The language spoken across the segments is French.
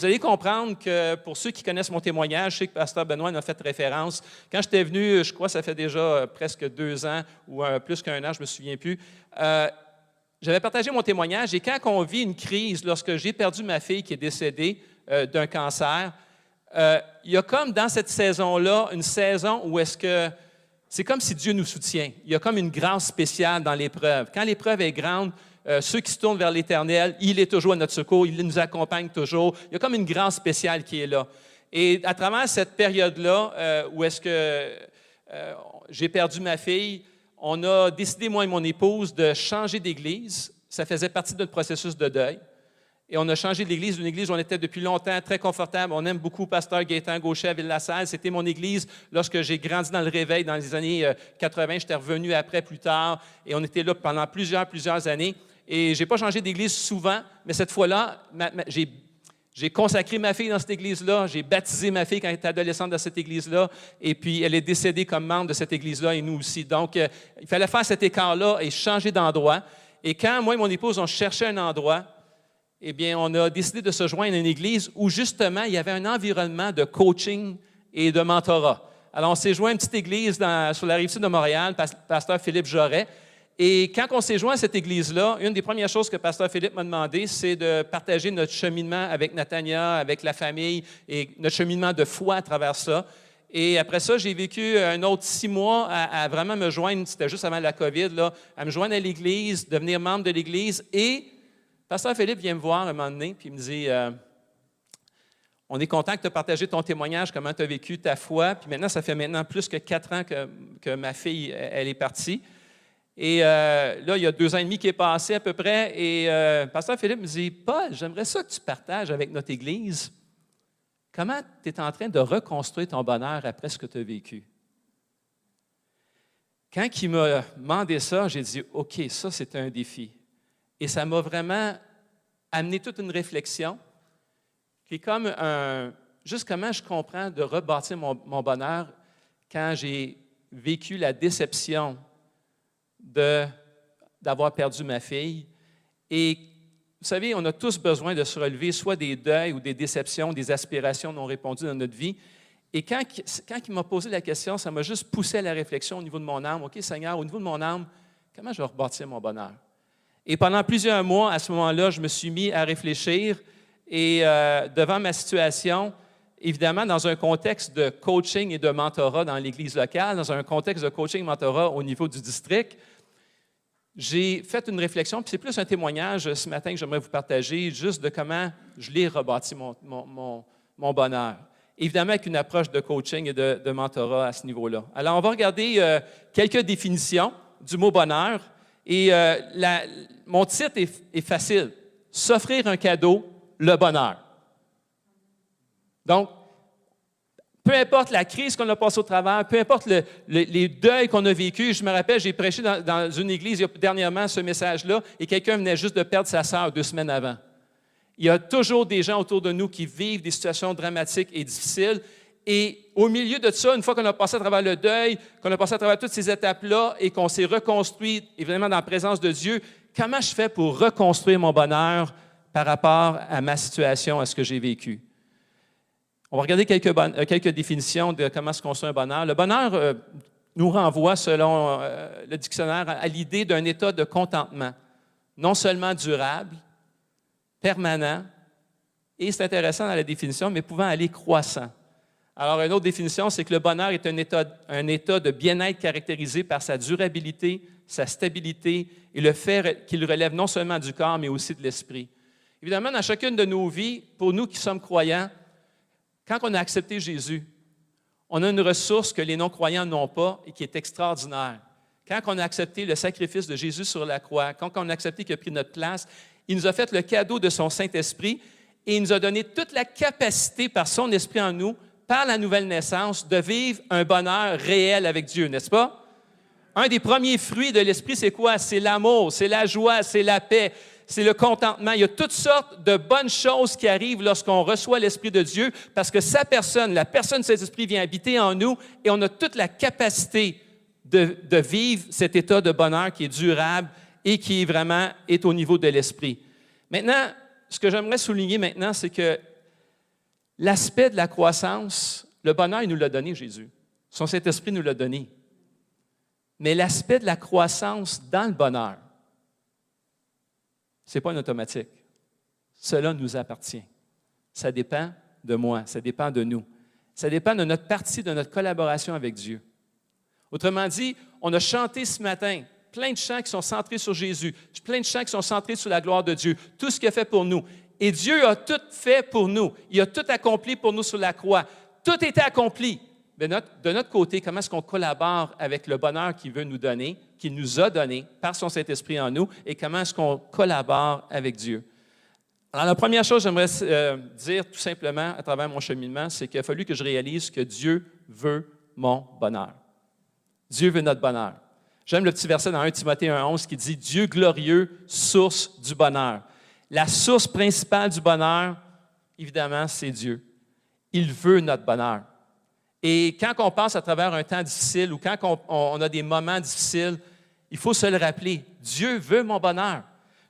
Vous allez comprendre que pour ceux qui connaissent mon témoignage, je sais que Pasteur Benoît en a fait référence. Quand j'étais venu, je crois que ça fait déjà euh, presque deux ans ou euh, plus qu'un an, je ne me souviens plus. Euh, j'avais partagé mon témoignage et quand on vit une crise, lorsque j'ai perdu ma fille qui est décédée d'un cancer, il y a comme dans cette saison-là une saison où est-ce que c'est comme si Dieu nous soutient. Il y a comme une grâce spéciale dans l'épreuve. Quand l'épreuve est grande, euh, ceux qui se tournent vers l'Éternel, il est toujours à notre secours, il nous accompagne toujours. Il y a comme une grâce spéciale qui est là. Et à travers cette période-là, euh, où est-ce que euh, j'ai perdu ma fille, on a décidé, moi et mon épouse, de changer d'église. Ça faisait partie de notre processus de deuil. Et on a changé d'église, une église où on était depuis longtemps très confortable. On aime beaucoup Pasteur Gaétan Gaucher à Ville-la-Salle. C'était mon église lorsque j'ai grandi dans le réveil dans les années 80. J'étais revenu après, plus tard. Et on était là pendant plusieurs, plusieurs années. Et je n'ai pas changé d'église souvent, mais cette fois-là, j'ai consacré ma fille dans cette église-là, j'ai baptisé ma fille quand elle était adolescente dans cette église-là, et puis elle est décédée comme membre de cette église-là et nous aussi. Donc, euh, il fallait faire cet écart-là et changer d'endroit. Et quand moi et mon épouse, on cherchait un endroit, eh bien, on a décidé de se joindre à une église où justement il y avait un environnement de coaching et de mentorat. Alors, on s'est joint à une petite église sur la rive sud de Montréal, pasteur Philippe Joret, et quand on s'est joint à cette église-là, une des premières choses que Pasteur Philippe m'a demandé, c'est de partager notre cheminement avec Natania, avec la famille et notre cheminement de foi à travers ça. Et après ça, j'ai vécu un autre six mois à, vraiment me joindre, c'était juste avant la COVID, là, à me joindre à l'Église, devenir membre de l'Église. Et Pasteur Philippe vient me voir un moment donné, puis il me dit euh, On est content que tu aies partagé ton témoignage, comment tu as vécu ta foi. Puis maintenant, ça fait maintenant plus que quatre ans que, que ma fille, elle est partie. Et euh, là, il y a deux ans et demi qui est passé à peu près. Et euh, Pasteur Philippe me dit Paul, j'aimerais ça que tu partages avec notre Église comment tu es en train de reconstruire ton bonheur après ce que tu as vécu? Quand il m'a demandé ça, j'ai dit OK, ça, c'est un défi. Et ça m'a vraiment amené toute une réflexion qui est comme un. Juste comment je comprends de rebâtir mon, mon bonheur quand j'ai vécu la déception d'avoir perdu ma fille. Et vous savez, on a tous besoin de se relever, soit des deuils ou des déceptions, des aspirations non répondues dans notre vie. Et quand, il m'a posé la question, ça m'a juste poussé à la réflexion au niveau de mon âme. OK, Seigneur, au niveau de mon âme, comment je vais rebâtir mon bonheur? Et pendant plusieurs mois, à ce moment-là, je me suis mis à réfléchir et euh, devant ma situation, évidemment, dans un contexte de coaching et de mentorat dans l'Église locale, dans un contexte de coaching et mentorat au niveau du district, j'ai fait une réflexion, puis c'est plus un témoignage ce matin que j'aimerais vous partager, juste de comment je l'ai rebâti mon, bonheur. Évidemment, avec une approche de coaching et de, mentorat à ce niveau-là. Alors, on va regarder euh, quelques définitions du mot bonheur. Et euh, mon titre est facile S'offrir un cadeau, le bonheur. Donc, peu importe la crise qu'on a passée au travers, peu importe les deuils qu'on a vécus. Je me rappelle, j'ai prêché dans, une église dernièrement ce message-là et quelqu'un venait juste de perdre sa sœur deux semaines avant. Il y a toujours des gens autour de nous qui vivent des situations dramatiques et difficiles. Et au milieu de ça, une fois qu'on a passé à travers le deuil, qu'on a passé à travers toutes ces étapes-là et qu'on s'est reconstruit, évidemment, dans la présence de Dieu, comment je fais pour reconstruire mon bonheur par rapport à ma situation, à ce que j'ai vécu? On va regarder quelques, euh, quelques définitions de comment se construit un bonheur. Le bonheur euh, nous renvoie, selon euh, le dictionnaire, à l'idée d'un état de contentement, non seulement durable, permanent, et c'est intéressant dans la définition, mais pouvant aller croissant. Alors, une autre définition, c'est que le bonheur est un état, un état de bien-être caractérisé par sa durabilité, sa stabilité et le fait qu'il relève non seulement du corps, mais aussi de l'esprit. Évidemment, dans chacune de nos vies, pour nous qui sommes croyants, quand on a accepté Jésus, on a une ressource que les non-croyants n'ont pas et qui est extraordinaire. Quand on a accepté le sacrifice de Jésus sur la croix, quand on a accepté qu'il a pris notre place, il nous a fait le cadeau de son Saint-Esprit et il nous a donné toute la capacité par son Esprit en nous, par la nouvelle naissance, de vivre un bonheur réel avec Dieu, n'est-ce pas? Un des premiers fruits de l'Esprit, c'est quoi? C'est l'amour, c'est la joie, c'est la paix, c'est le contentement. Il y a toutes sortes de bonnes choses qui arrivent lorsqu'on reçoit l'Esprit de Dieu parce que sa personne, la personne de cet Esprit vient habiter en nous et on a toute la capacité de, vivre cet état de bonheur qui est durable et qui vraiment est au niveau de l'Esprit. Maintenant, ce que j'aimerais souligner maintenant, c'est que l'aspect de la croissance, le bonheur, il nous l'a donné, Jésus. Son Saint-Esprit nous l'a donné. Mais l'aspect de la croissance dans le bonheur, ce n'est pas un automatique. Cela nous appartient. Ça dépend de moi, ça dépend de nous. Ça dépend de notre partie, de notre collaboration avec Dieu. Autrement dit, on a chanté ce matin plein de chants qui sont centrés sur Jésus, plein de chants qui sont centrés sur la gloire de Dieu, tout ce qu'il a fait pour nous. Et Dieu a tout fait pour nous. Il a tout accompli pour nous sur la croix. Tout était accompli de notre, côté, comment est-ce qu'on collabore avec le bonheur qu'il veut nous donner, qu'il nous a donné par son Saint-Esprit en nous, et comment est-ce qu'on collabore avec Dieu? Alors, la première chose que j'aimerais euh, dire tout simplement à travers mon cheminement, c'est qu'il a fallu que je réalise que Dieu veut mon bonheur. Dieu veut notre bonheur. J'aime le petit verset dans 1 Timothée 1.11 qui dit Dieu glorieux, source du bonheur. La source principale du bonheur, évidemment, c'est Dieu. Il veut notre bonheur. Et quand on passe à travers un temps difficile ou quand on, a des moments difficiles, il faut se le rappeler. Dieu veut mon bonheur.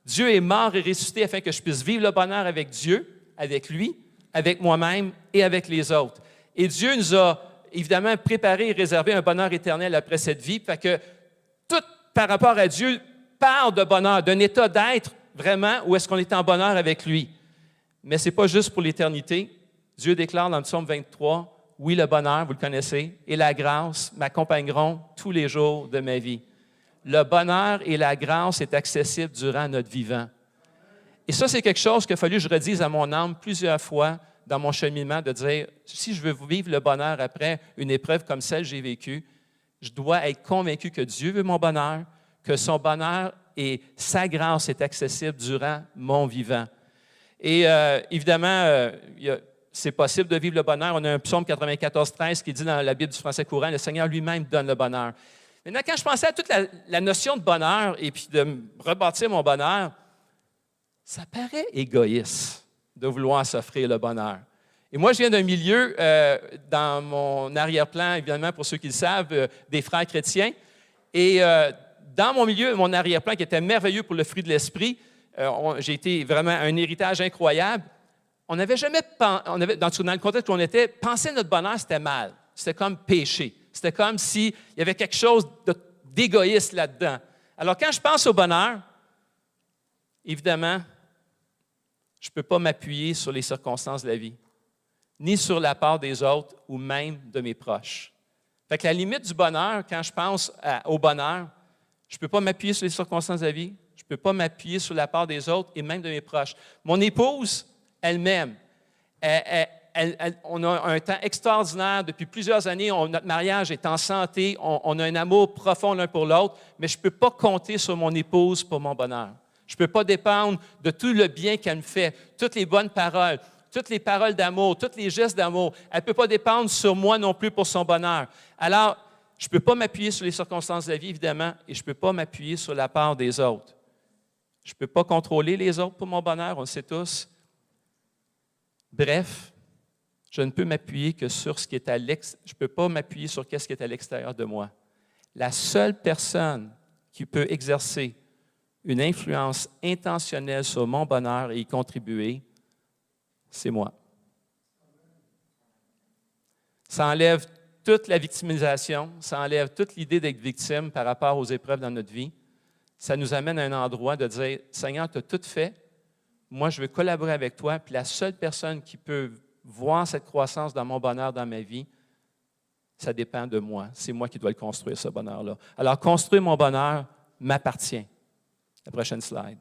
Dieu est mort et ressuscité afin que je puisse vivre le bonheur avec Dieu, avec lui, avec moi-même et avec les autres. Et Dieu nous a évidemment préparé et réservé un bonheur éternel après cette vie. Fait que tout par rapport à Dieu parle de bonheur, d'un état d'être vraiment où est-ce qu'on est en bonheur avec lui. Mais ce n'est pas juste pour l'éternité. Dieu déclare dans le psaume 23 oui, le bonheur, vous le connaissez, et la grâce m'accompagneront tous les jours de ma vie. Le bonheur et la grâce est accessible durant notre vivant. Et ça, c'est quelque chose qu'il a fallu que je redise à mon âme plusieurs fois dans mon cheminement, de dire, si je veux vivre le bonheur après une épreuve comme celle que j'ai vécue, je dois être convaincu que Dieu veut mon bonheur, que son bonheur et sa grâce est accessible durant mon vivant. Et euh, évidemment, euh, c'est possible de vivre le bonheur. On a un psaume 94, 13 qui dit dans la Bible du français courant, le Seigneur lui-même donne le bonheur. Maintenant, quand je pensais à toute la, notion de bonheur et puis de rebâtir mon bonheur, ça paraît égoïste de vouloir s'offrir le bonheur. Et moi, je viens d'un milieu, euh, dans mon arrière-plan, évidemment, pour ceux qui le savent, euh, des frères chrétiens. Et euh, dans mon milieu, mon arrière-plan, qui était merveilleux pour le fruit de l'esprit, j'ai été vraiment un héritage incroyable on n'avait jamais, on avait, dans, le contexte où on était, penser notre bonheur, c'était mal. C'était comme péché. C'était comme s'il y avait quelque chose d'égoïste là-dedans. Alors, quand je pense au bonheur, évidemment, je ne peux pas m'appuyer sur les circonstances de la vie, ni sur la part des autres ou même de mes proches. Fait que la limite du bonheur, quand je pense au bonheur, je ne peux pas m'appuyer sur les circonstances de la vie, je ne peux pas m'appuyer sur la part des autres et même de mes proches. Mon épouse, on a un temps extraordinaire depuis plusieurs années. notre mariage est en santé. On, a un amour profond l'un pour l'autre, mais je ne peux pas compter sur mon épouse pour mon bonheur. Je ne peux pas dépendre de tout le bien qu'elle me fait, toutes les bonnes paroles, toutes les paroles d'amour, tous les gestes d'amour. Elle ne peut pas dépendre sur moi non plus pour son bonheur. Alors, je ne peux pas m'appuyer sur les circonstances de la vie, évidemment, et je ne peux pas m'appuyer sur la part des autres. Je ne peux pas contrôler les autres pour mon bonheur, on le sait tous. Bref, je ne peux m'appuyer que sur ce qui est à l'extérieur. Je ne peux pas m'appuyer sur ce qui est à l'extérieur de moi. La seule personne qui peut exercer une influence intentionnelle sur mon bonheur et y contribuer, c'est moi. Ça enlève toute la victimisation, ça enlève toute l'idée d'être victime par rapport aux épreuves dans notre vie. Ça nous amène à un endroit de dire, Seigneur, tu as tout fait, moi, je veux collaborer avec toi, puis la seule personne qui peut voir cette croissance dans mon bonheur, dans ma vie, ça dépend de moi. C'est moi qui dois le construire, ce bonheur-là. Alors, construire mon bonheur m'appartient. La prochaine slide.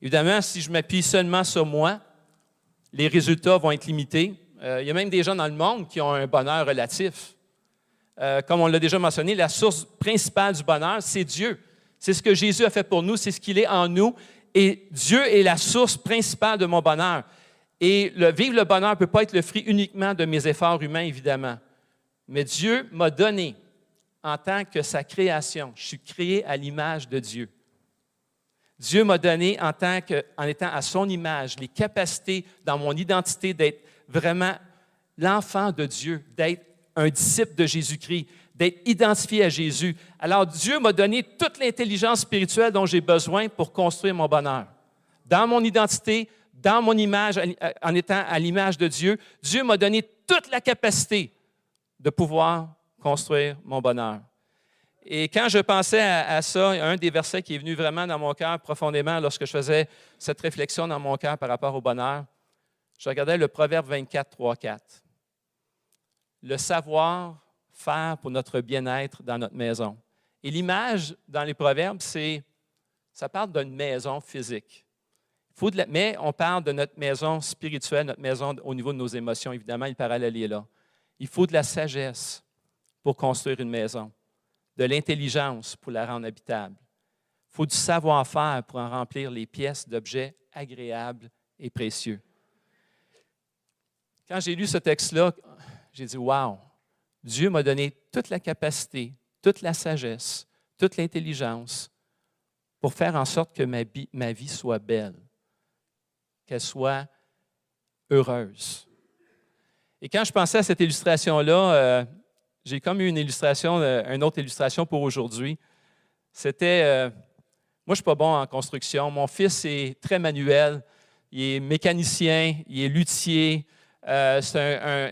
Évidemment, si je m'appuie seulement sur moi, les résultats vont être limités. Euh, il y a même des gens dans le monde qui ont un bonheur relatif. Euh, comme on l'a déjà mentionné, la source principale du bonheur, c'est Dieu. C'est ce que Jésus a fait pour nous, c'est ce qu'il est en nous et Dieu est la source principale de mon bonheur. Et vivre le bonheur ne peut pas être le fruit uniquement de mes efforts humains, évidemment. Mais Dieu m'a donné en tant que sa création. Je suis créé à l'image de Dieu. Dieu m'a donné en tant que, en étant à son image, les capacités dans mon identité d'être vraiment l'enfant de Dieu, d'être un disciple de Jésus-Christ, d'être identifié à Jésus. Alors Dieu m'a donné toute l'intelligence spirituelle dont j'ai besoin pour construire mon bonheur. Dans mon identité, dans mon image, en étant à l'image de Dieu, Dieu m'a donné toute la capacité de pouvoir construire mon bonheur. Et quand je pensais à, ça, un des versets qui est venu vraiment dans mon cœur profondément lorsque je faisais cette réflexion dans mon cœur par rapport au bonheur, je regardais le Proverbe 24, 3, 4. Le savoir faire pour notre bien-être dans notre maison. Et l'image dans les Proverbes, c'est, ça parle d'une maison physique. Mais on parle de notre maison spirituelle, notre maison au niveau de nos émotions. Évidemment, le parallèle est là. Il faut de la sagesse pour construire une maison, de l'intelligence pour la rendre habitable. Il faut du savoir-faire pour en remplir les pièces d'objets agréables et précieux. Quand j'ai lu ce texte-là, j'ai dit Wow, Dieu m'a donné toute la capacité, toute la sagesse, toute l'intelligence pour faire en sorte que ma vie soit belle qu'elle soit heureuse. Et quand je pensais à cette illustration-là, euh, j'ai comme eu une illustration, euh, une autre illustration pour aujourd'hui. C'était, euh, moi je ne suis pas bon en construction. Mon fils est très manuel. Il est mécanicien, il est luthier. Un,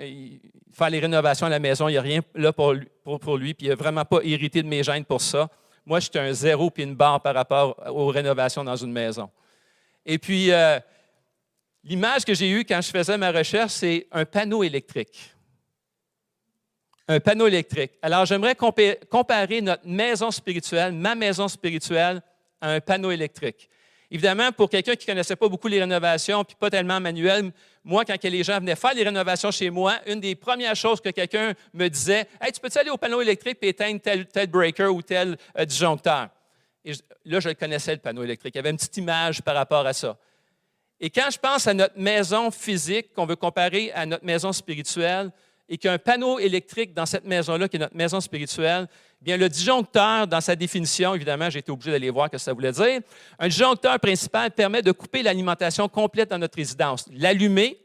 il fait les rénovations à la maison, il n'y a rien là pour, lui, puis il n'est vraiment pas irrité de mes gènes pour ça. Moi, je suis un zéro puis une barre par rapport aux rénovations dans une maison. Et puis, L'image que j'ai eue quand je faisais ma recherche, c'est un panneau électrique. Un panneau électrique. Alors, j'aimerais comparer notre maison spirituelle, ma maison spirituelle, à un panneau électrique. Évidemment, pour quelqu'un qui ne connaissait pas beaucoup les rénovations, puis pas tellement manuel, moi, quand les gens venaient faire les rénovations chez moi, une des premières choses que quelqu'un me disait, Hey, tu peux-tu aller au panneau électrique et éteindre tel, breaker ou tel euh, disjoncteur? Et là, je connaissais, le panneau électrique. Il y avait une petite image par rapport à ça. Et quand je pense à notre maison physique, qu'on veut comparer à notre maison spirituelle, et qu'il y a un panneau électrique dans cette maison-là, qui est notre maison spirituelle, bien le disjoncteur, dans sa définition, évidemment, j'ai été obligé d'aller voir ce que ça voulait dire. Un disjoncteur principal permet de couper l'alimentation complète dans notre résidence. L'allumer,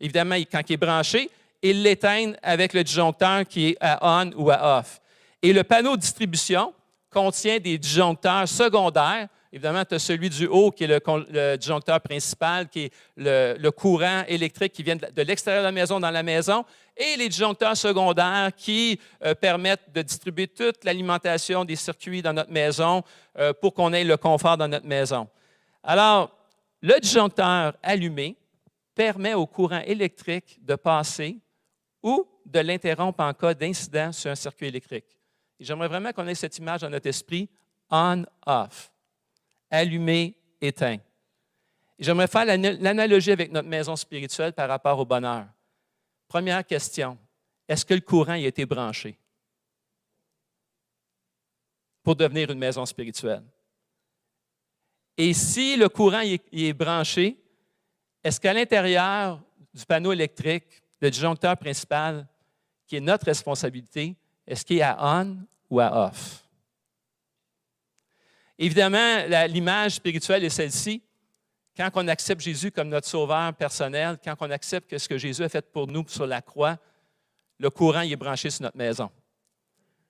évidemment, quand il est branché, et l'éteindre avec le disjoncteur qui est à on ou à off. Et le panneau de distribution contient des disjoncteurs secondaires Évidemment, tu as celui du haut qui est le, disjoncteur principal, qui est le, courant électrique qui vient de, l'extérieur de la maison dans la maison, et les disjoncteurs secondaires qui euh, permettent de distribuer toute l'alimentation des circuits dans notre maison euh, pour qu'on ait le confort dans notre maison. Alors, le disjoncteur allumé permet au courant électrique de passer ou de l'interrompre en cas d'incident sur un circuit électrique. J'aimerais vraiment qu'on ait cette image dans notre esprit on-off allumé, éteint. J'aimerais faire l'analogie avec notre maison spirituelle par rapport au bonheur. Première question, est-ce que le courant y a été branché? Pour devenir une maison spirituelle? Et si le courant y est, branché, est-ce qu'à l'intérieur du panneau électrique, le disjoncteur principal, qui est notre responsabilité, est-ce qu'il est à on ou à off? Évidemment, l'image spirituelle est celle-ci. Quand on accepte Jésus comme notre sauveur personnel, quand on accepte ce que Jésus a fait pour nous sur la croix, le courant est branché sur notre maison.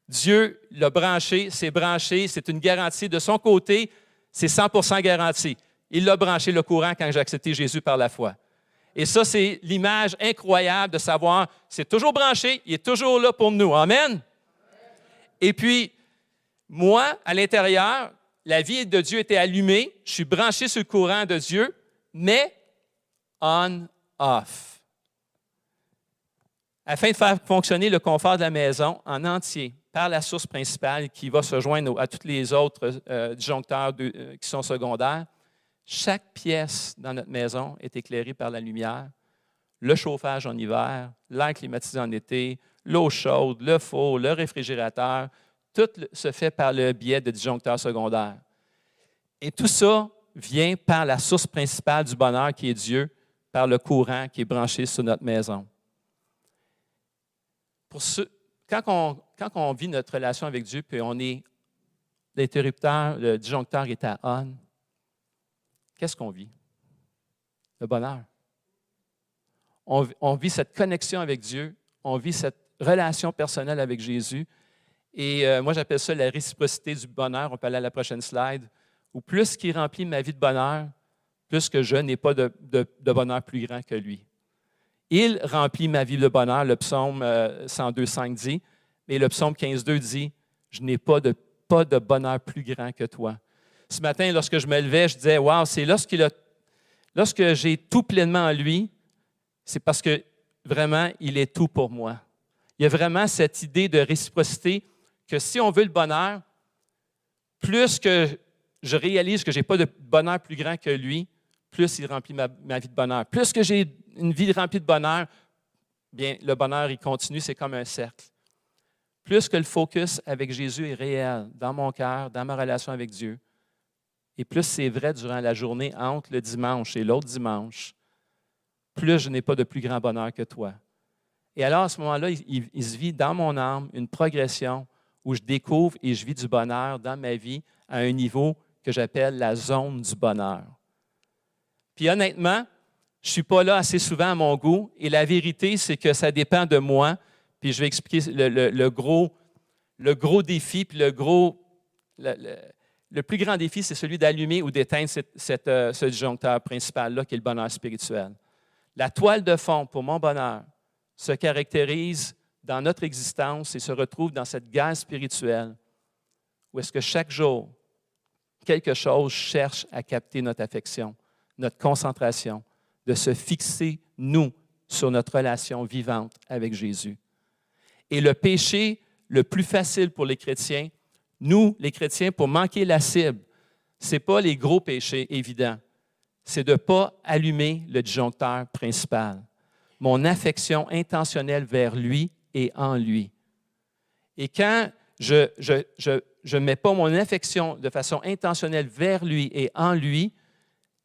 Dieu l'a branché, c'est branché, c'est une garantie. De son côté, c'est 100% garanti. Il l'a branché le courant quand j'ai accepté Jésus par la foi. Et ça, c'est l'image incroyable de savoir, c'est toujours branché, il est toujours là pour nous. Amen. Et puis, moi, à l'intérieur, la vie de Dieu était allumée, je suis branché sur le courant de Dieu, mais on-off. Afin de faire fonctionner le confort de la maison en entier par la source principale qui va se joindre à tous les autres euh, disjoncteurs euh, qui sont secondaires, chaque pièce dans notre maison est éclairée par la lumière. Le chauffage en hiver, l'air climatisé en été, l'eau chaude, le four, le réfrigérateur, tout se fait par le biais de disjoncteurs secondaires. Et tout ça vient par la source principale du bonheur qui est Dieu, par le courant qui est branché sur notre maison. Pour quand, on, quand on vit notre relation avec Dieu, puis on est l'interrupteur, le disjoncteur est à on, qu'est-ce qu'on vit? Le bonheur. On, on, vit cette connexion avec Dieu, on vit cette relation personnelle avec Jésus. Et euh, moi, j'appelle ça la réciprocité du bonheur. On peut aller à la prochaine slide. Où plus qu'il remplit ma vie de bonheur, plus que je n'ai pas de, bonheur plus grand que lui. Il remplit ma vie de bonheur, le psaume 102.5 euh, dit, mais le psaume 15.2 dit, je n'ai pas de, pas de bonheur plus grand que toi. Ce matin, lorsque je me levais, je disais, wow, c'est lorsqu'il lorsque j'ai tout pleinement en lui, c'est parce que vraiment, il est tout pour moi. Il y a vraiment cette idée de réciprocité que si on veut le bonheur, plus que je réalise que je n'ai pas de bonheur plus grand que lui, plus il remplit ma, vie de bonheur. Plus que j'ai une vie remplie de bonheur, bien, le bonheur, il continue, c'est comme un cercle. Plus que le focus avec Jésus est réel dans mon cœur, dans ma relation avec Dieu, et plus c'est vrai durant la journée entre le dimanche et l'autre dimanche, plus je n'ai pas de plus grand bonheur que toi. Et alors, à ce moment-là, il, il, se vit dans mon âme une progression où je découvre et je vis du bonheur dans ma vie à un niveau que j'appelle la zone du bonheur. Puis honnêtement, je ne suis pas là assez souvent à mon goût et la vérité, c'est que ça dépend de moi. Puis je vais expliquer le, gros, le gros défi, puis le gros, le, plus grand défi, c'est celui d'allumer ou d'éteindre cette, euh, ce disjoncteur principal-là qui est le bonheur spirituel. La toile de fond pour mon bonheur se caractérise dans notre existence et se retrouve dans cette guerre spirituelle où est-ce que chaque jour, quelque chose cherche à capter notre affection, notre concentration, de se fixer, nous, sur notre relation vivante avec Jésus. Et le péché le plus facile pour les chrétiens, nous, les chrétiens, pour manquer la cible, ce n'est pas les gros péchés évidents, c'est de ne pas allumer le disjoncteur principal. Mon affection intentionnelle vers lui et en lui. Et quand je ne je, je, mets pas mon affection de façon intentionnelle vers lui et en lui,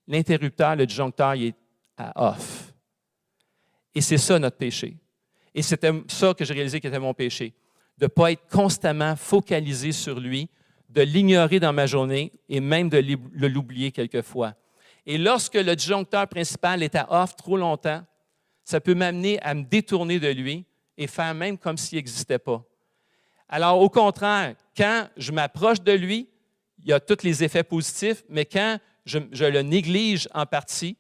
l'interrupteur, le disjoncteur, il est à off. Et c'est ça notre péché. Et c'était ça que j'ai réalisé qui était mon péché, de ne pas être constamment focalisé sur lui, de l'ignorer dans ma journée et même de l'oublier quelquefois. Et lorsque le disjoncteur principal est à off trop longtemps, ça peut m'amener à me détourner de lui et faire même comme s'il n'existait pas. Alors, au contraire, quand je m'approche de lui, il y a tous les effets positifs, mais quand je, le néglige en partie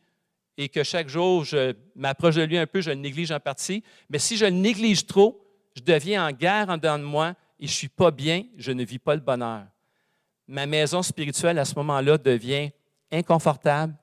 et que chaque jour je m'approche de lui un peu, je le néglige en partie, mais si je le néglige trop, je deviens en guerre en dedans de moi et je ne suis pas bien, je ne vis pas le bonheur. Ma maison spirituelle à ce moment-là devient inconfortable,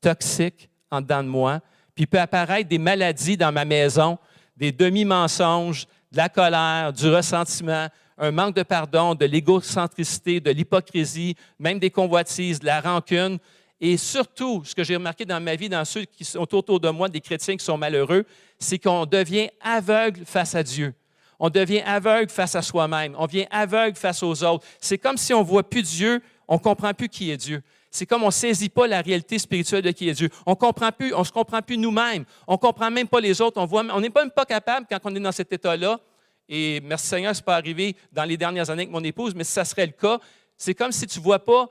toxique en dedans de moi, puis peut apparaître des maladies dans ma maison, des demi-mensonges, de la colère, du ressentiment, un manque de pardon, de l'égocentricité, de l'hypocrisie, même des convoitises, de la rancune. Et surtout, ce que j'ai remarqué dans ma vie, dans ceux qui sont autour de moi, des chrétiens qui sont malheureux, c'est qu'on devient aveugle face à Dieu. On devient aveugle face à soi-même. On devient aveugle face aux autres. C'est comme si on ne voit plus Dieu, on ne comprend plus qui est Dieu. C'est comme on ne saisit pas la réalité spirituelle de qui est Dieu. On comprend plus, on ne se comprend plus nous-mêmes. On ne comprend même pas les autres. On n'est même pas capable, quand on est dans cet état-là, et merci Seigneur, ce n'est pas arrivé dans les dernières années avec mon épouse, mais si ça serait le cas, c'est comme si tu ne vois pas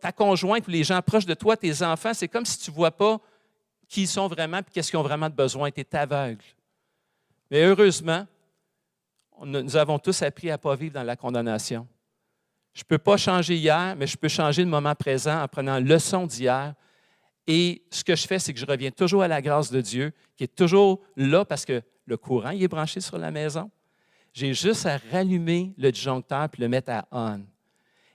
ta conjointe ou les gens proches de toi, tes enfants, c'est comme si tu ne vois pas qui ils sont vraiment et qu'est-ce qu'ils ont vraiment de besoin. Tu es aveugle. Mais heureusement, nous avons tous appris à ne pas vivre dans la condamnation. Je ne peux pas changer hier, mais je peux changer le moment présent en prenant leçon d'hier. Et ce que je fais, c'est que je reviens toujours à la grâce de Dieu, qui est toujours là parce que le courant est branché sur la maison. J'ai juste à rallumer le disjoncteur puis le mettre à on.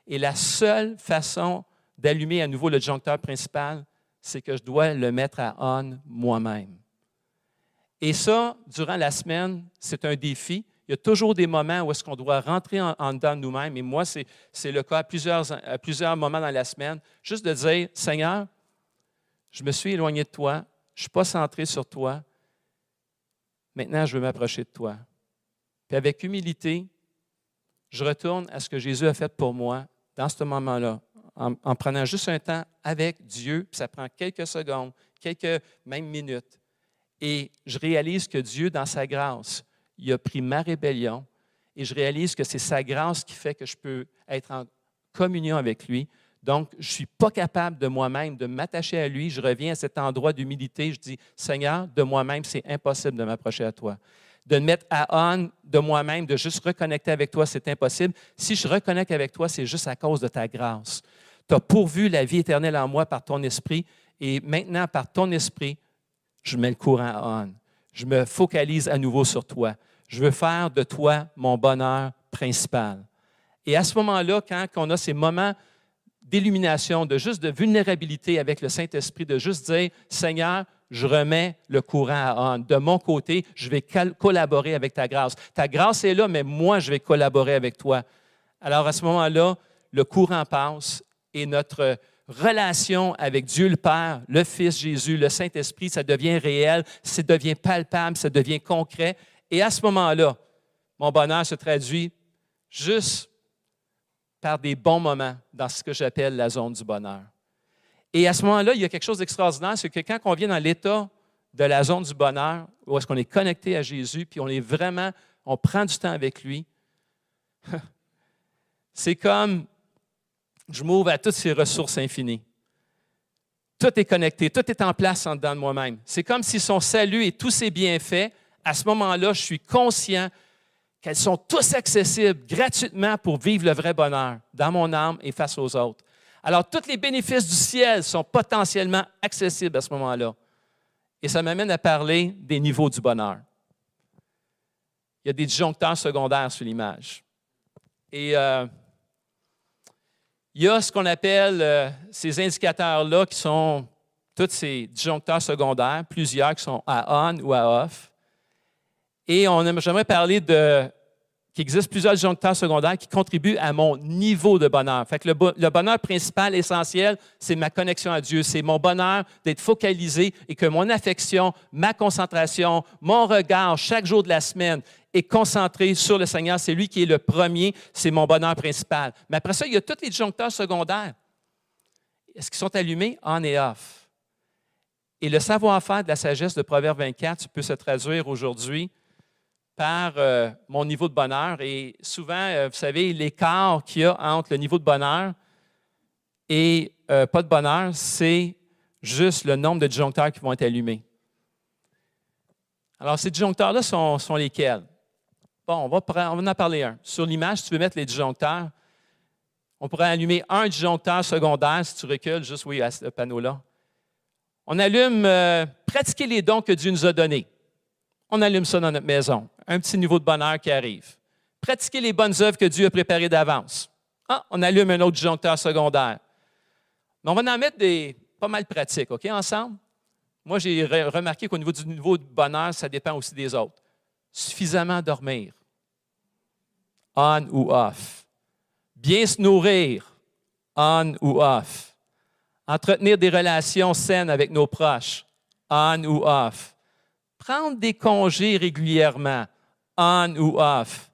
Et la seule façon d'allumer à nouveau le disjoncteur principal, c'est que je dois le mettre à on moi-même. Et ça, durant la semaine, c'est un défi. Y a toujours des moments où est-ce qu'on doit rentrer en, dedans de nous-mêmes. Et moi, c'est, le cas à plusieurs, à plusieurs moments dans la semaine. Juste de dire, Seigneur, je me suis éloigné de toi, je ne suis pas centré sur toi, Maintenant, je veux m'approcher de toi. Puis avec humilité, je retourne à ce que Jésus a fait pour moi dans ce moment-là, en, prenant juste un temps avec Dieu, puis ça prend quelques secondes, quelques mêmes minutes. Et je réalise que Dieu, dans sa grâce, il a pris ma rébellion et je réalise que c'est sa grâce qui fait que je peux être en communion avec lui. Donc, je ne suis pas capable de moi-même de m'attacher à lui. Je reviens à cet endroit d'humilité. Je dis, Seigneur, de moi-même, c'est impossible de m'approcher à toi. De me mettre à on de moi-même, de juste reconnecter avec toi, c'est impossible. Si je reconnecte avec toi, c'est juste à cause de ta grâce. Tu as pourvu la vie éternelle en moi par ton esprit. Et maintenant, par ton esprit, je mets le courant à on. Je me focalise à nouveau sur toi. Je veux faire de toi mon bonheur principal. Et à ce moment-là, quand on a ces moments d'illumination, de juste de vulnérabilité avec le Saint-Esprit, de juste dire, Seigneur, je remets le courant à. De mon côté, je vais collaborer avec ta grâce. Ta grâce est là, mais moi, je vais collaborer avec toi. Alors à ce moment-là, le courant passe et notre relation avec Dieu le Père, le Fils Jésus, le Saint-Esprit, ça devient réel, ça devient palpable, ça devient concret. Et à ce moment-là, mon bonheur se traduit juste par des bons moments dans ce que j'appelle la zone du bonheur. Et à ce moment-là, il y a quelque chose d'extraordinaire, c'est que quand on vient dans l'état de la zone du bonheur, où est-ce qu'on est connecté à Jésus, puis on est vraiment, on prend du temps avec lui, c'est comme je m'ouvre à toutes ces ressources infinies. Tout est connecté, tout est en place en dedans de moi-même. C'est comme si son salut et tous ses bienfaits, à ce moment-là, je suis conscient qu'elles sont tous accessibles gratuitement pour vivre le vrai bonheur dans mon âme et face aux autres. Alors, tous les bénéfices du ciel sont potentiellement accessibles à ce moment-là. Et ça m'amène à parler des niveaux du bonheur. Il y a des disjoncteurs secondaires sur l'image. Et euh, il y a ce qu'on appelle euh, ces indicateurs-là qui sont tous ces disjoncteurs secondaires, plusieurs qui sont à on ou à off. Et j'aimerais parler de qu'il existe plusieurs disjoncteurs secondaires qui contribuent à mon niveau de bonheur. Fait que le, bonheur principal, essentiel, c'est ma connexion à Dieu. C'est mon bonheur d'être focalisé et que mon affection, ma concentration, mon regard chaque jour de la semaine est concentré sur le Seigneur. C'est lui qui est le premier, c'est mon bonheur principal. Mais après ça, il y a tous les disjoncteurs secondaires. Est-ce qu'ils sont allumés? On et off. Et le savoir-faire de la sagesse de Proverbe 24 peut se traduire aujourd'hui par euh, mon niveau de bonheur. Et souvent, euh, vous savez, l'écart qu'il y a entre le niveau de bonheur et euh, pas de bonheur, c'est juste le nombre de disjoncteurs qui vont être allumés. Alors, ces disjoncteurs-là sont, sont, lesquels? Bon, on va, on va en parler un. Sur l'image, tu peux mettre les disjoncteurs. On pourrait allumer un disjoncteur secondaire si tu recules, juste oui, à ce panneau-là. On allume pratiquer les dons que Dieu nous a donnés. On allume ça dans notre maison un petit niveau de bonheur qui arrive. Pratiquer les bonnes œuvres que Dieu a préparées d'avance. Ah, on allume un autre disjoncteur secondaire. Mais on va en mettre des pas mal pratiques, OK, ensemble? Moi, j'ai remarqué qu'au niveau du niveau de bonheur, ça dépend aussi des autres. Suffisamment dormir. On ou off. Bien se nourrir. On ou off. Entretenir des relations saines avec nos proches. On ou off. Prendre des congés régulièrement on ou off.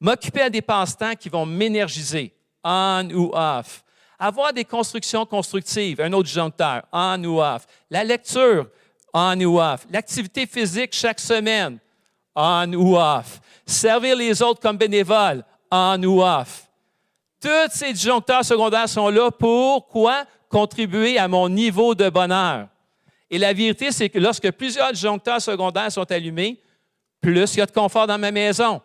M'occuper à des passe-temps qui vont m'énergiser, on ou off. Avoir des constructions constructives, un autre disjoncteur, on ou off. La lecture, on ou off. L'activité physique chaque semaine, on ou off. Servir les autres comme bénévole, on ou off. Tous ces disjoncteurs secondaires sont là pour quoi? Contribuer à mon niveau de bonheur. Et la vérité, c'est que lorsque plusieurs disjoncteurs secondaires sont allumés, plus il y a de confort dans ma maison.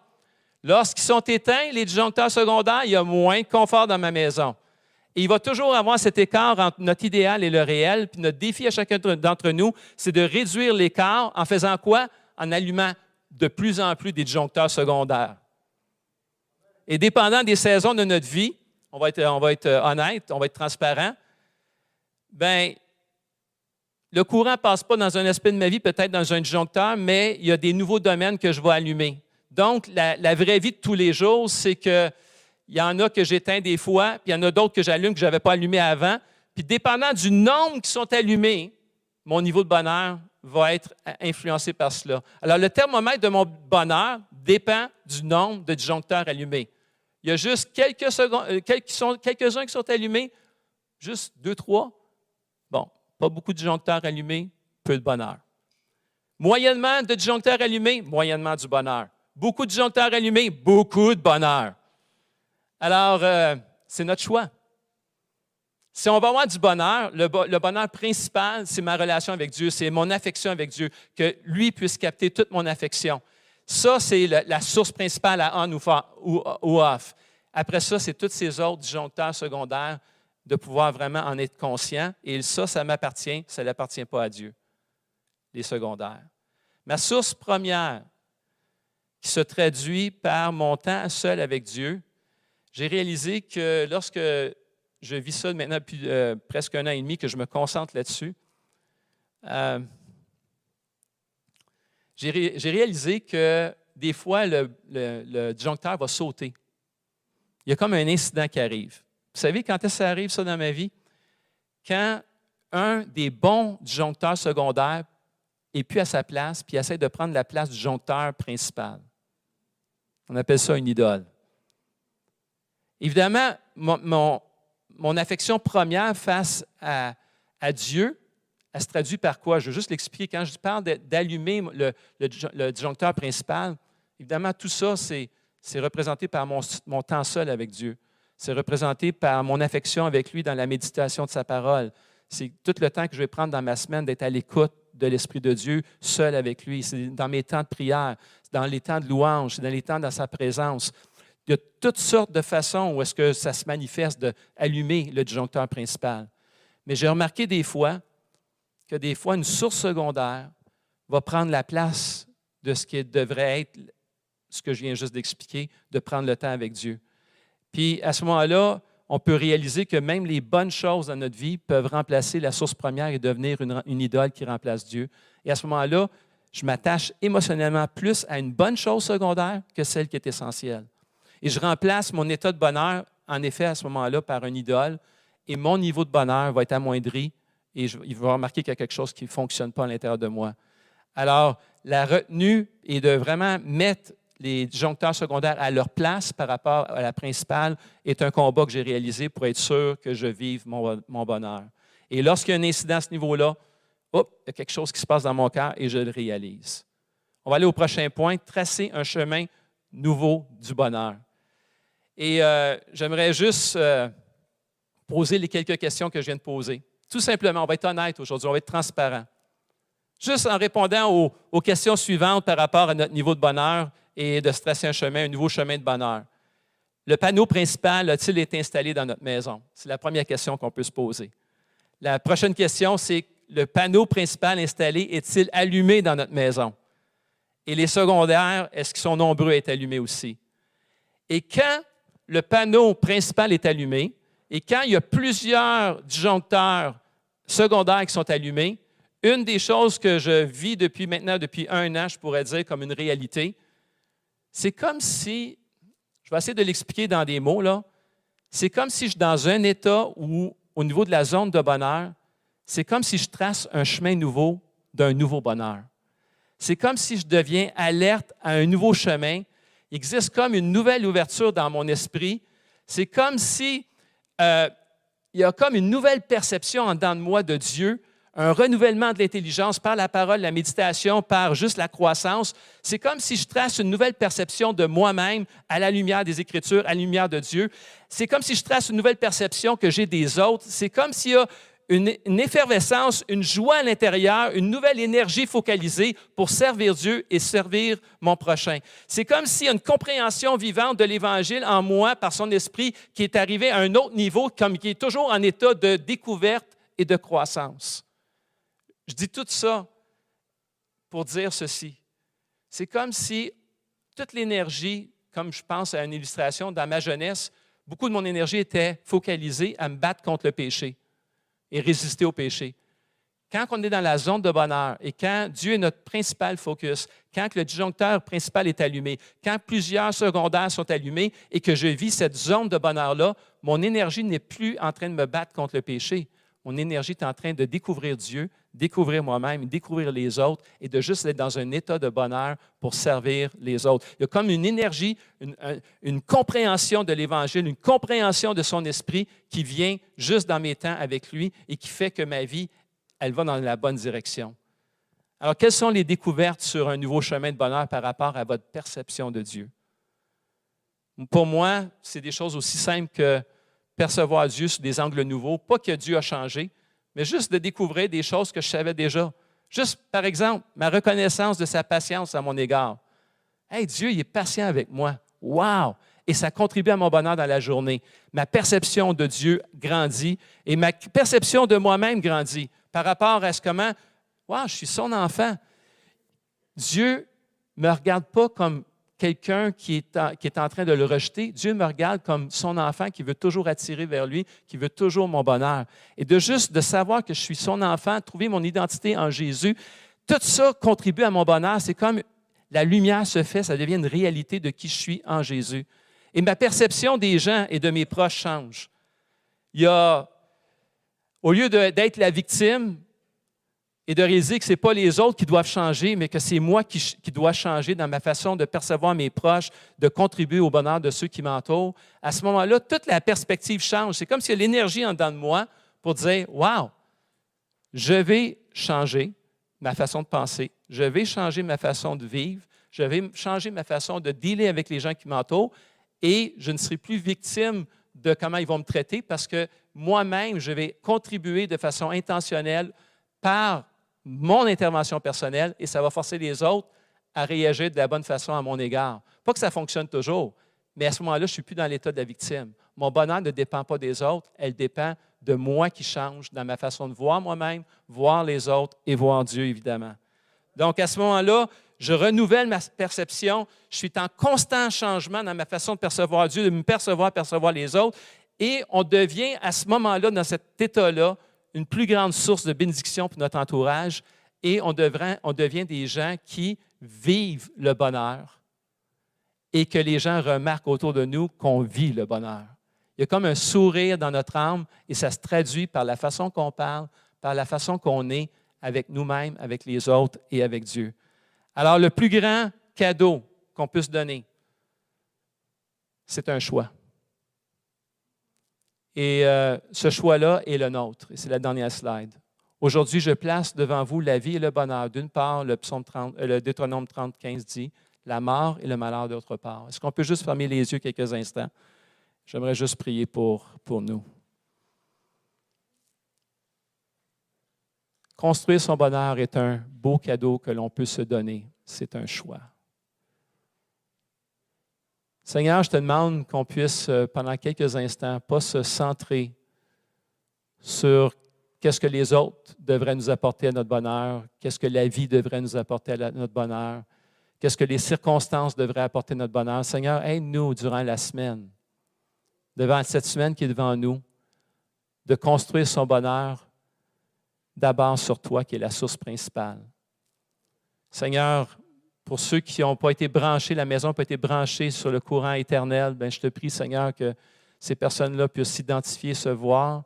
Lorsqu'ils sont éteints, les disjoncteurs secondaires, il y a moins de confort dans ma maison. Et il va toujours avoir cet écart entre notre idéal et le réel. Puis notre défi à chacun d'entre nous, c'est de réduire l'écart en faisant quoi? En allumant de plus en plus des disjoncteurs secondaires. Et dépendant des saisons de notre vie, on va être, on va être honnête, on va être transparent, ben le courant ne passe pas dans un aspect de ma vie, peut-être dans un disjoncteur, mais il y a des nouveaux domaines que je vais allumer. Donc, la, vraie vie de tous les jours, c'est qu'il y en a que j'éteins des fois, puis il y en a d'autres que j'allume que je n'avais pas allumé avant. Puis, dépendant du nombre qui sont allumés, mon niveau de bonheur va être influencé par cela. Alors, le thermomètre de mon bonheur dépend du nombre de disjoncteurs allumés. Il y a juste quelques-uns euh, quelques qui sont allumés, juste deux, trois, pas beaucoup de disjoncteurs allumés, peu de bonheur. Moyennement de disjoncteurs allumés, moyennement du bonheur. Beaucoup de disjoncteurs allumés, beaucoup de bonheur. Alors, euh, c'est notre choix. Si on va avoir du bonheur, le, bonheur principal, c'est ma relation avec Dieu, c'est mon affection avec Dieu, que lui puisse capter toute mon affection. Ça, c'est la, source principale à on ou, off. Après ça, c'est tous ces autres disjoncteurs secondaires de pouvoir vraiment en être conscient. Et ça, ça m'appartient, ça n'appartient pas à Dieu, les secondaires. Ma source première, qui se traduit par mon temps seul avec Dieu, j'ai réalisé que lorsque je vis ça maintenant depuis euh, presque un an et demi, que je me concentre là-dessus. Euh, j'ai réalisé que des fois, le, disjoncteur va sauter. Il y a comme un incident qui arrive. Vous savez quand est-ce que ça arrive, ça, dans ma vie? Quand un des bons disjoncteurs secondaires est plus à sa place, puis essaie de prendre la place du disjoncteur principal. On appelle ça une idole. Évidemment, mon, mon affection première face à, Dieu, elle se traduit par quoi? Je veux juste l'expliquer. Quand je parle d'allumer le, disjoncteur principal, évidemment, tout ça, c'est représenté par mon, temps seul avec Dieu. C'est représenté par mon affection avec lui dans la méditation de sa parole. C'est tout le temps que je vais prendre dans ma semaine d'être à l'écoute de l'Esprit de Dieu, seul avec lui. C'est dans mes temps de prière, dans les temps de louange, dans les temps dans sa présence. Il y a toutes sortes de façons où est-ce que ça se manifeste d'allumer le disjoncteur principal. Mais j'ai remarqué des fois que des fois, une source secondaire va prendre la place de ce qui devrait être ce que je viens juste d'expliquer, de prendre le temps avec Dieu. Puis à ce moment-là, on peut réaliser que même les bonnes choses dans notre vie peuvent remplacer la source première et devenir une, une idole qui remplace Dieu. Et à ce moment-là, je m'attache émotionnellement plus à une bonne chose secondaire que celle qui est essentielle. Et je remplace mon état de bonheur, en effet, à ce moment-là, par un idole. Et mon niveau de bonheur va être amoindri et il va remarquer qu'il y a quelque chose qui ne fonctionne pas à l'intérieur de moi. Alors, la retenue est de vraiment mettre les disjoncteurs secondaires à leur place par rapport à la principale est un combat que j'ai réalisé pour être sûr que je vive mon, bonheur. Et lorsqu'il y a un incident à ce niveau-là, il y a quelque chose qui se passe dans mon cœur et je le réalise. On va aller au prochain point, tracer un chemin nouveau du bonheur. Et euh, j'aimerais juste euh, poser les quelques questions que je viens de poser. Tout simplement, on va être honnête aujourd'hui, on va être transparent. Juste en répondant aux, questions suivantes par rapport à notre niveau de bonheur et de se tracer un chemin, un nouveau chemin de bonheur. Le panneau principal a-t-il été installé dans notre maison? C'est la première question qu'on peut se poser. La prochaine question, c'est le panneau principal installé est-il allumé dans notre maison? Et les secondaires, est-ce qu'ils sont nombreux à être allumés aussi? Et quand le panneau principal est allumé et quand il y a plusieurs disjoncteurs secondaires qui sont allumés, une des choses que je vis depuis maintenant, depuis un an, je pourrais dire comme une réalité, c'est comme si, je vais essayer de l'expliquer dans des mots, là, c'est comme si je suis dans un état où, au niveau de la zone de bonheur, c'est comme si je trace un chemin nouveau d'un nouveau bonheur. C'est comme si je deviens alerte à un nouveau chemin il existe comme une nouvelle ouverture dans mon esprit. C'est comme si euh, il y a comme une nouvelle perception en dedans de moi de Dieu, un renouvellement de l'intelligence par la parole, la méditation, par juste la croissance. C'est comme si je trace une nouvelle perception de moi-même à la lumière des Écritures, à la lumière de Dieu. C'est comme si je trace une nouvelle perception que j'ai des autres. C'est comme s'il y a une, effervescence, une joie à l'intérieur, une nouvelle énergie focalisée pour servir Dieu et servir mon prochain. C'est comme s'il y a une compréhension vivante de l'Évangile en moi par son esprit qui est arrivé à un autre niveau, comme qui est toujours en état de découverte et de croissance. Je dis tout ça pour dire ceci. C'est comme si toute l'énergie, comme je pense à une illustration dans ma jeunesse, beaucoup de mon énergie était focalisée à me battre contre le péché et résister au péché. Quand on est dans la zone de bonheur et quand Dieu est notre principal focus, quand le disjoncteur principal est allumé, quand plusieurs secondaires sont allumés et que je vis cette zone de bonheur-là, mon énergie n'est plus en train de me battre contre le péché. Mon énergie est en train de découvrir Dieu, découvrir moi-même, découvrir les autres et de juste être dans un état de bonheur pour servir les autres. Il y a comme une énergie, une, compréhension de l'Évangile, une compréhension de son esprit qui vient juste dans mes temps avec lui et qui fait que ma vie elle va dans la bonne direction. Alors, quelles sont les découvertes sur un nouveau chemin de bonheur par rapport à votre perception de Dieu? Pour moi, c'est des choses aussi simples que percevoir Dieu sous des angles nouveaux. Pas que Dieu a changé, mais juste de découvrir des choses que je savais déjà. Juste, par exemple, ma reconnaissance de sa patience à mon égard. Hey, Dieu, il est patient avec moi. Wow! Et ça contribue à mon bonheur dans la journée. Ma perception de Dieu grandit et ma perception de moi-même grandit par rapport à ce comment, wow, je suis son enfant. Dieu ne me regarde pas comme quelqu'un qui, est en, train de le rejeter. Dieu me regarde comme son enfant qui veut toujours attirer vers lui, qui veut toujours mon bonheur. Et de juste de savoir que je suis son enfant, trouver mon identité en Jésus, tout ça contribue à mon bonheur. C'est comme la lumière se fait, ça devient une réalité de qui je suis en Jésus. Et ma perception des gens et de mes proches change. Il y a, au lieu d'être la victime, et de réaliser que ce n'est pas les autres qui doivent changer, mais que c'est moi qui, dois changer dans ma façon de percevoir mes proches, de contribuer au bonheur de ceux qui m'entourent. À ce moment-là, toute la perspective change. C'est comme s'il y a l'énergie en dedans de moi pour dire Wow, je vais changer ma façon de penser, je vais changer ma façon de vivre, je vais changer ma façon de dealer avec les gens qui m'entourent et je ne serai plus victime de comment ils vont me traiter parce que moi-même, je vais contribuer de façon intentionnelle par mon intervention personnelle et ça va forcer les autres à réagir de la bonne façon à mon égard. Pas que ça fonctionne toujours, mais à ce moment-là, je ne suis plus dans l'état de la victime. Mon bonheur ne dépend pas des autres, elle dépend de moi qui change dans ma façon de voir moi-même, voir les autres et voir Dieu, évidemment. Donc, à ce moment-là, je renouvelle ma perception, je suis en constant changement dans ma façon de percevoir Dieu, de me percevoir, percevoir les autres, et on devient à ce moment-là, dans cet état-là, une plus grande source de bénédiction pour notre entourage et on, devient des gens qui vivent le bonheur et que les gens remarquent autour de nous qu'on vit le bonheur. Il y a comme un sourire dans notre âme et ça se traduit par la façon qu'on parle, par la façon qu'on est avec nous-mêmes, avec les autres et avec Dieu. Alors, le plus grand cadeau qu'on puisse donner, c'est un choix. Et euh, ce choix-là est le nôtre. Et c'est la dernière slide. Aujourd'hui, je place devant vous la vie et le bonheur. D'une part, le, psaume 30, euh, le Deutéronome 30, 15 dit la mort et le malheur d'autre part. Est-ce qu'on peut juste fermer les yeux quelques instants? J'aimerais juste prier pour, pour nous. Construire son bonheur est un beau cadeau que l'on peut se donner. C'est un choix. Seigneur, je te demande qu'on puisse, euh, pendant quelques instants, pas se centrer sur qu'est-ce que les autres devraient nous apporter à notre bonheur, qu'est-ce que la vie devrait nous apporter à notre bonheur, qu'est-ce que les circonstances devraient apporter à notre bonheur. Seigneur, aide-nous durant la semaine, devant cette semaine qui est devant nous, de construire son bonheur d'abord sur toi, qui est la source principale. Seigneur, pour ceux qui n'ont pas été branchés, la maison n'a pas été branchée sur le courant éternel, ben, je te prie, Seigneur, que ces personnes-là puissent s'identifier, se voir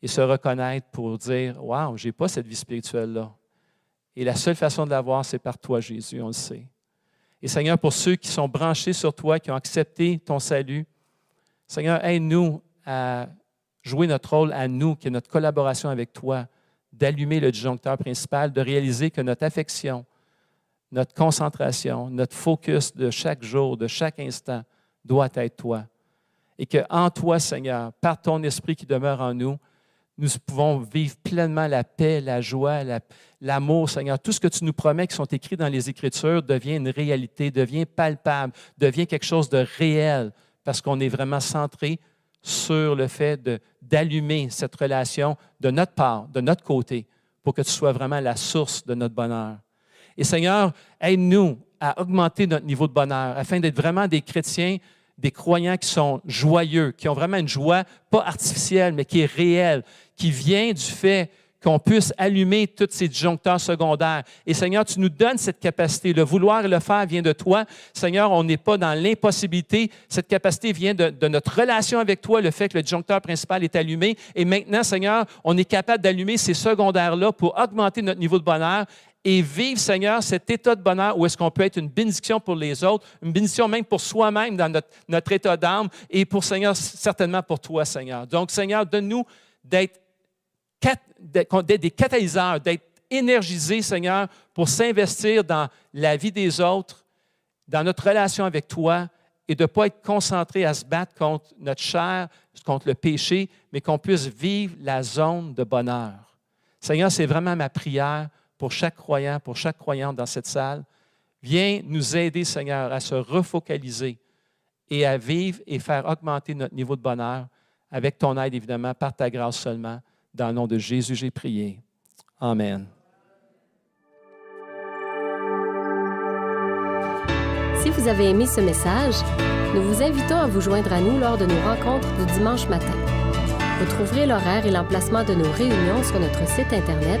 et se reconnaître pour dire Waouh, je n'ai pas cette vie spirituelle-là. Et la seule façon de l'avoir, c'est par toi, Jésus, on le sait. Et Seigneur, pour ceux qui sont branchés sur toi, qui ont accepté ton salut, Seigneur, aide-nous à jouer notre rôle à nous, qui est notre collaboration avec toi, d'allumer le disjoncteur principal, de réaliser que notre affection, notre concentration, notre focus de chaque jour, de chaque instant, doit être toi. Et qu'en toi, Seigneur, par ton esprit qui demeure en nous, nous pouvons vivre pleinement la paix, la joie, l'amour, Seigneur. Tout ce que tu nous promets qui sont écrits dans les Écritures devient une réalité, devient palpable, devient quelque chose de réel, parce qu'on est vraiment centré sur le fait d'allumer cette relation de notre part, de notre côté, pour que tu sois vraiment la source de notre bonheur. Et Seigneur, aide-nous à augmenter notre niveau de bonheur afin d'être vraiment des chrétiens, des croyants qui sont joyeux, qui ont vraiment une joie, pas artificielle, mais qui est réelle, qui vient du fait qu'on puisse allumer tous ces disjoncteurs secondaires. Et Seigneur, tu nous donnes cette capacité. Le vouloir et le faire vient de toi. Seigneur, on n'est pas dans l'impossibilité. Cette capacité vient de, notre relation avec toi, le fait que le disjoncteur principal est allumé. Et maintenant, Seigneur, on est capable d'allumer ces secondaires-là pour augmenter notre niveau de bonheur et vivre, Seigneur, cet état de bonheur où est-ce qu'on peut être une bénédiction pour les autres, une bénédiction même pour soi-même dans notre, état d'âme et pour, Seigneur, certainement pour toi, Seigneur. Donc, Seigneur, donne-nous d'être d'être des catalyseurs, d'être énergisés, Seigneur, pour s'investir dans la vie des autres, dans notre relation avec toi, et de ne pas être concentré à se battre contre notre chair, contre le péché, mais qu'on puisse vivre la zone de bonheur. Seigneur, c'est vraiment ma prière pour chaque croyant, pour chaque croyante dans cette salle. Viens nous aider, Seigneur, à se refocaliser et à vivre et faire augmenter notre niveau de bonheur avec ton aide, évidemment, par ta grâce seulement. Dans le nom de Jésus, j'ai prié. Amen. Si vous avez aimé ce message, nous vous invitons à vous joindre à nous lors de nos rencontres du dimanche matin. Vous trouverez l'horaire et l'emplacement de nos réunions sur notre site internet